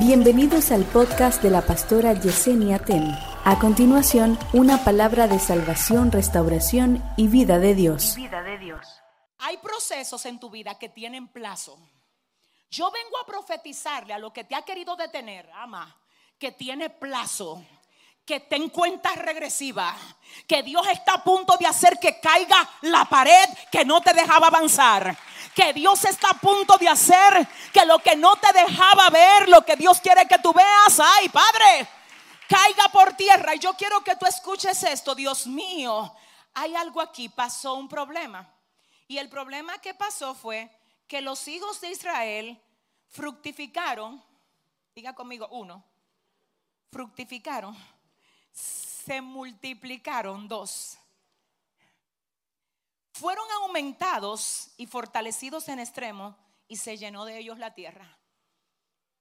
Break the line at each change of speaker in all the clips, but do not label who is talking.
Bienvenidos al podcast de la pastora Yesenia Ten. A continuación, una palabra de salvación, restauración y vida de Dios.
vida de Dios.
Hay procesos en tu vida que tienen plazo. Yo vengo a profetizarle a lo que te ha querido detener, ama, que tiene plazo, que ten cuenta regresiva, que Dios está a punto de hacer que caiga la pared que no te dejaba avanzar. Que Dios está a punto de hacer que lo que no te dejaba ver, lo que Dios quiere que tú veas, ay Padre, caiga por tierra. Y yo quiero que tú escuches esto, Dios mío. Hay algo aquí, pasó un problema. Y el problema que pasó fue que los hijos de Israel fructificaron, diga conmigo, uno, fructificaron, se multiplicaron, dos, fueron aumentados y fortalecidos en extremo y se llenó de ellos la tierra.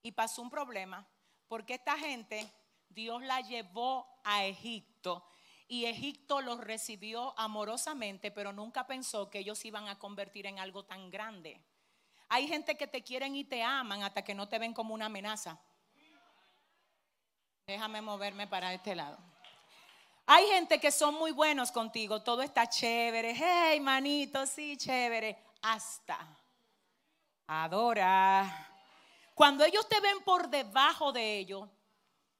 Y pasó un problema, porque esta gente Dios la llevó a Egipto y Egipto los recibió amorosamente, pero nunca pensó que ellos iban a convertir en algo tan grande. Hay gente que te quieren y te aman hasta que no te ven como una amenaza. Déjame moverme para este lado. Hay gente que son muy buenos contigo, todo está chévere. Hey, manito, sí, chévere. Hasta. Adora. Cuando ellos te ven por debajo de ellos,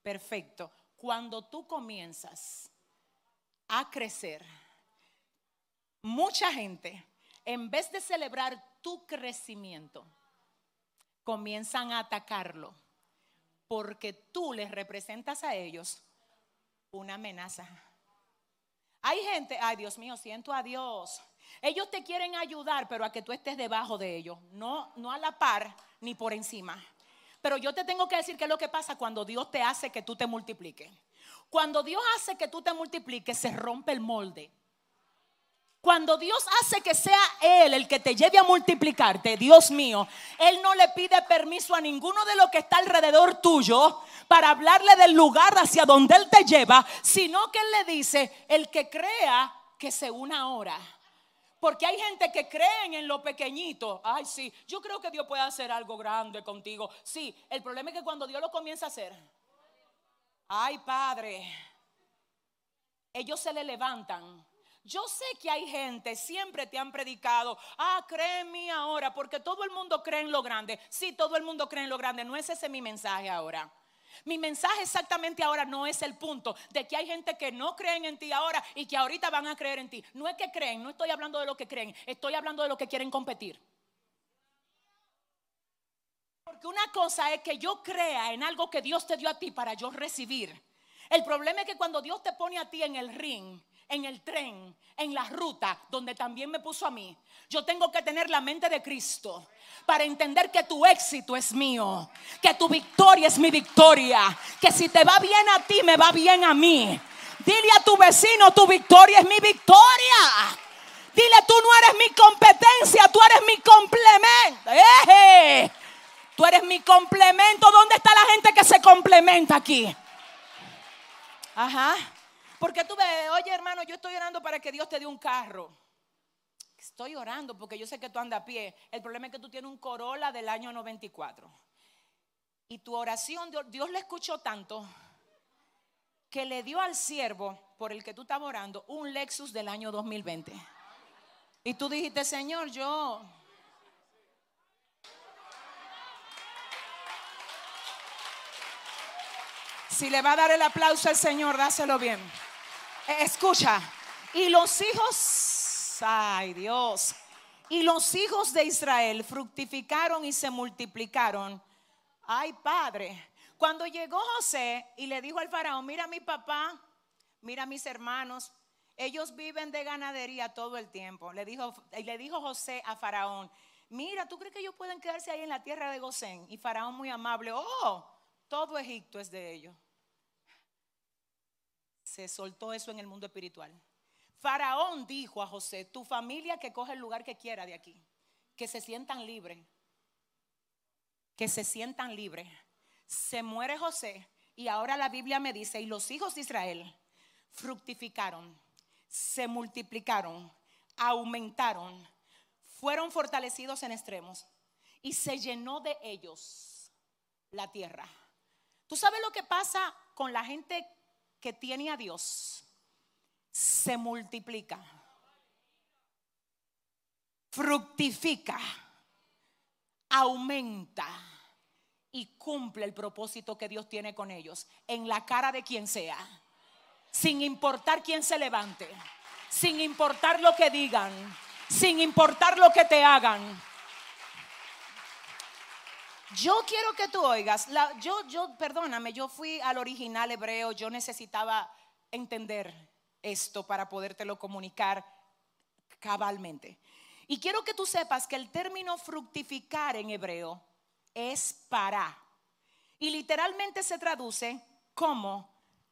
perfecto. Cuando tú comienzas a crecer, mucha gente, en vez de celebrar tu crecimiento, comienzan a atacarlo porque tú les representas a ellos una amenaza. Hay gente, ay Dios mío, siento a Dios. Ellos te quieren ayudar, pero a que tú estés debajo de ellos, no, no a la par ni por encima. Pero yo te tengo que decir qué es lo que pasa cuando Dios te hace que tú te multipliques. Cuando Dios hace que tú te multipliques, se rompe el molde. Cuando Dios hace que sea Él el que te lleve a multiplicarte, Dios mío, Él no le pide permiso a ninguno de los que está alrededor tuyo para hablarle del lugar hacia donde Él te lleva, sino que Él le dice, el que crea que se una ahora. Porque hay gente que creen en lo pequeñito. Ay, sí, yo creo que Dios puede hacer algo grande contigo. Sí, el problema es que cuando Dios lo comienza a hacer, ay, Padre, ellos se le levantan yo sé que hay gente, siempre te han predicado, ah, cree en mí ahora, porque todo el mundo cree en lo grande. Sí, todo el mundo cree en lo grande, no es ese mi mensaje ahora. Mi mensaje exactamente ahora no es el punto de que hay gente que no creen en ti ahora y que ahorita van a creer en ti. No es que creen, no estoy hablando de lo que creen, estoy hablando de lo que quieren competir. Porque una cosa es que yo crea en algo que Dios te dio a ti para yo recibir. El problema es que cuando Dios te pone a ti en el ring, en el tren, en la ruta donde también me puso a mí. Yo tengo que tener la mente de Cristo para entender que tu éxito es mío, que tu victoria es mi victoria, que si te va bien a ti, me va bien a mí. Dile a tu vecino, tu victoria es mi victoria. Dile, tú no eres mi competencia, tú eres mi complemento. ¡Eje! Tú eres mi complemento. ¿Dónde está la gente que se complementa aquí? Ajá. Porque tú ves, oye hermano, yo estoy orando para que Dios te dé un carro. Estoy orando porque yo sé que tú andas a pie. El problema es que tú tienes un Corolla del año 94. Y tu oración, Dios, le escuchó tanto que le dio al siervo por el que tú estabas orando un Lexus del año 2020. Y tú dijiste, Señor, yo Si le va a dar el aplauso al Señor, dáselo bien. Escucha, y los hijos, ay Dios, y los hijos de Israel fructificaron y se multiplicaron. Ay Padre, cuando llegó José y le dijo al faraón, mira mi papá, mira mis hermanos, ellos viven de ganadería todo el tiempo. Le dijo, le dijo José a faraón, mira, ¿tú crees que ellos pueden quedarse ahí en la tierra de Gosén? Y faraón muy amable, oh, todo Egipto es de ellos se soltó eso en el mundo espiritual. Faraón dijo a José, tu familia que coge el lugar que quiera de aquí, que se sientan libres, que se sientan libres. Se muere José y ahora la Biblia me dice, y los hijos de Israel fructificaron, se multiplicaron, aumentaron, fueron fortalecidos en extremos y se llenó de ellos la tierra. ¿Tú sabes lo que pasa con la gente que tiene a Dios? Se multiplica, fructifica, aumenta y cumple el propósito que Dios tiene con ellos en la cara de quien sea, sin importar quién se levante, sin importar lo que digan, sin importar lo que te hagan. Yo quiero que tú oigas, yo, yo, perdóname, yo fui al original hebreo, yo necesitaba entender esto para podértelo comunicar cabalmente. Y quiero que tú sepas que el término fructificar en hebreo es para. Y literalmente se traduce como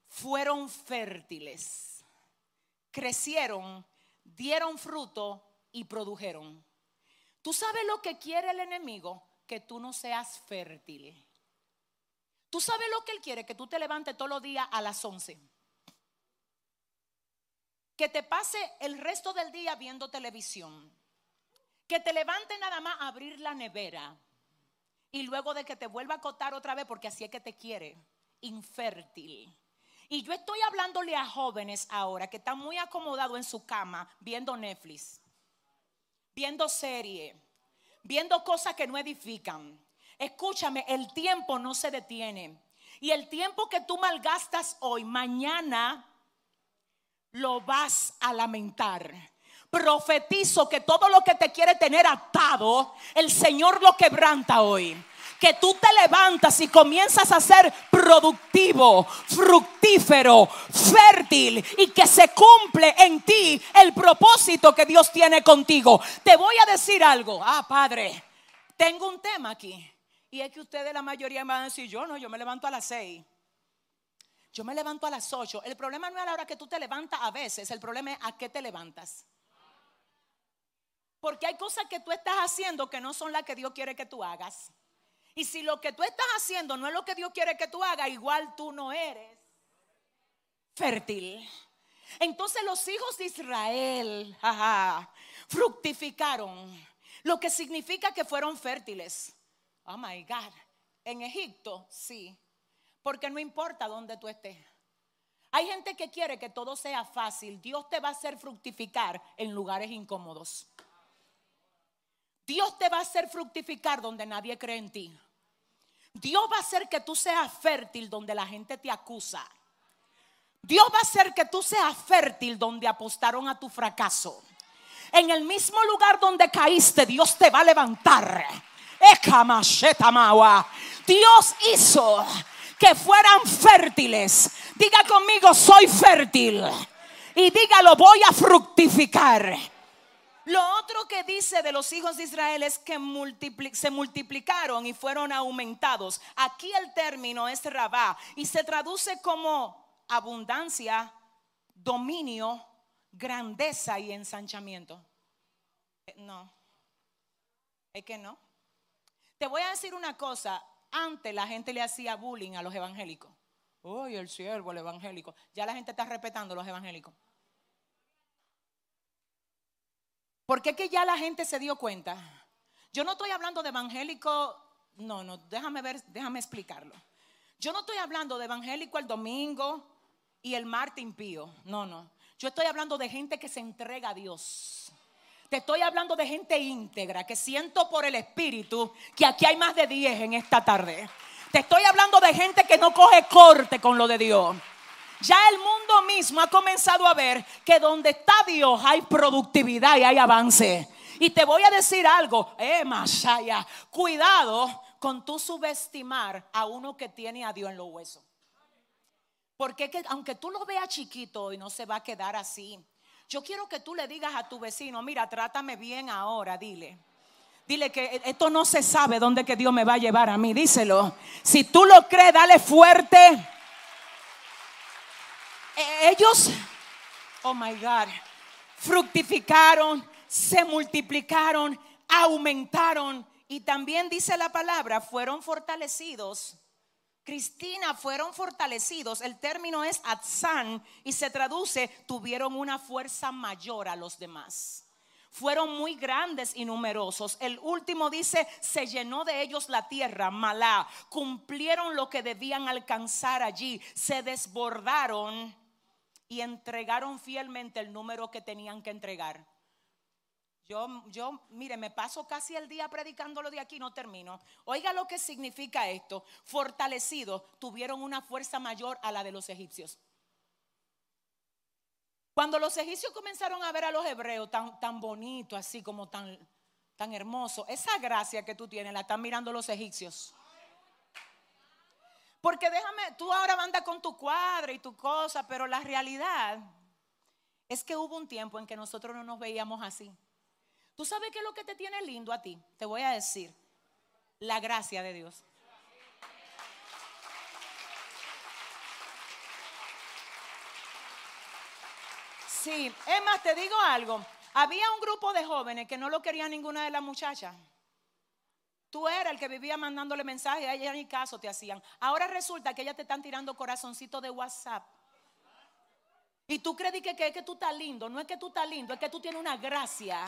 fueron fértiles, crecieron, dieron fruto y produjeron. ¿Tú sabes lo que quiere el enemigo? Que tú no seas fértil. ¿Tú sabes lo que él quiere? Que tú te levantes todos los días a las 11. Que te pase el resto del día viendo televisión. Que te levante nada más a abrir la nevera y luego de que te vuelva a acotar otra vez, porque así es que te quiere, infértil. Y yo estoy hablándole a jóvenes ahora que están muy acomodados en su cama viendo Netflix, viendo serie, viendo cosas que no edifican. Escúchame, el tiempo no se detiene. Y el tiempo que tú malgastas hoy, mañana lo vas a lamentar. Profetizo que todo lo que te quiere tener atado, el Señor lo quebranta hoy. Que tú te levantas y comienzas a ser productivo, fructífero, fértil y que se cumple en ti el propósito que Dios tiene contigo. Te voy a decir algo. Ah, Padre, tengo un tema aquí. Y es que ustedes, la mayoría, me van a decir: Yo no, yo me levanto a las seis. Yo me levanto a las ocho. El problema no es a la hora que tú te levantas a veces, el problema es a qué te levantas. Porque hay cosas que tú estás haciendo que no son las que Dios quiere que tú hagas. Y si lo que tú estás haciendo no es lo que Dios quiere que tú hagas, igual tú no eres fértil. Entonces los hijos de Israel fructificaron, lo que significa que fueron fértiles. Oh my God. En Egipto, sí. Porque no importa dónde tú estés. Hay gente que quiere que todo sea fácil. Dios te va a hacer fructificar en lugares incómodos. Dios te va a hacer fructificar donde nadie cree en ti. Dios va a hacer que tú seas fértil donde la gente te acusa. Dios va a hacer que tú seas fértil donde apostaron a tu fracaso. En el mismo lugar donde caíste, Dios te va a levantar. Dios hizo que fueran fértiles. Diga conmigo, soy fértil. Y dígalo, voy a fructificar. Lo otro que dice de los hijos de Israel es que se multiplicaron y fueron aumentados. Aquí el término es rabá y se traduce como abundancia, dominio, grandeza y ensanchamiento. No, es que no. Te voy a decir una cosa. Antes la gente le hacía bullying a los evangélicos. Uy, el siervo, el evangélico. Ya la gente está respetando a los evangélicos. Porque es que ya la gente se dio cuenta. Yo no estoy hablando de evangélico, no, no, déjame ver, déjame explicarlo. Yo no estoy hablando de evangélico el domingo y el martes impío, no, no. Yo estoy hablando de gente que se entrega a Dios. Te estoy hablando de gente íntegra, que siento por el Espíritu que aquí hay más de 10 en esta tarde. Te estoy hablando de gente que no coge corte con lo de Dios. Ya el mundo mismo ha comenzado a ver que donde está Dios hay productividad y hay avance. Y te voy a decir algo, eh, Masaya, cuidado con tu subestimar a uno que tiene a Dios en los huesos. Porque que, aunque tú lo veas chiquito y no se va a quedar así, yo quiero que tú le digas a tu vecino, mira, trátame bien ahora, dile. Dile que esto no se sabe dónde que Dios me va a llevar a mí, díselo. Si tú lo crees, dale fuerte. Ellos, oh my God, fructificaron, se multiplicaron, aumentaron y también dice la palabra, fueron fortalecidos. Cristina, fueron fortalecidos. El término es atzan y se traduce, tuvieron una fuerza mayor a los demás. fueron muy grandes y numerosos. El último dice, se llenó de ellos la tierra, malá. Cumplieron lo que debían alcanzar allí, se desbordaron y entregaron fielmente el número que tenían que entregar. Yo, yo, mire, me paso casi el día predicándolo de aquí, no termino. Oiga lo que significa esto. Fortalecidos, tuvieron una fuerza mayor a la de los egipcios. Cuando los egipcios comenzaron a ver a los hebreos tan, tan bonito, así como tan, tan hermoso, esa gracia que tú tienes la están mirando los egipcios. Porque déjame, tú ahora andas con tu cuadra y tu cosa, pero la realidad es que hubo un tiempo en que nosotros no nos veíamos así. ¿Tú sabes qué es lo que te tiene lindo a ti? Te voy a decir, la gracia de Dios. Sí, es más, te digo algo. Había un grupo de jóvenes que no lo quería ninguna de las muchachas. Tú eras el que vivía mandándole mensajes, a ella ni caso te hacían. Ahora resulta que ellas te están tirando corazoncito de WhatsApp. Y tú crees que, que que tú estás lindo. No es que tú estás lindo, es que tú tienes una gracia.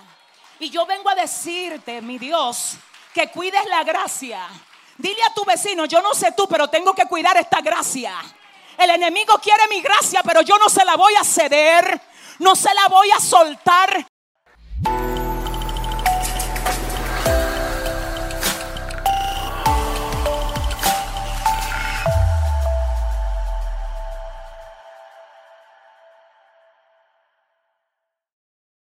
Y yo vengo a decirte, mi Dios, que cuides la gracia. Dile a tu vecino, yo no sé tú, pero tengo que cuidar esta gracia. El enemigo quiere mi gracia, pero yo no se la voy a ceder no se la voy a soltar.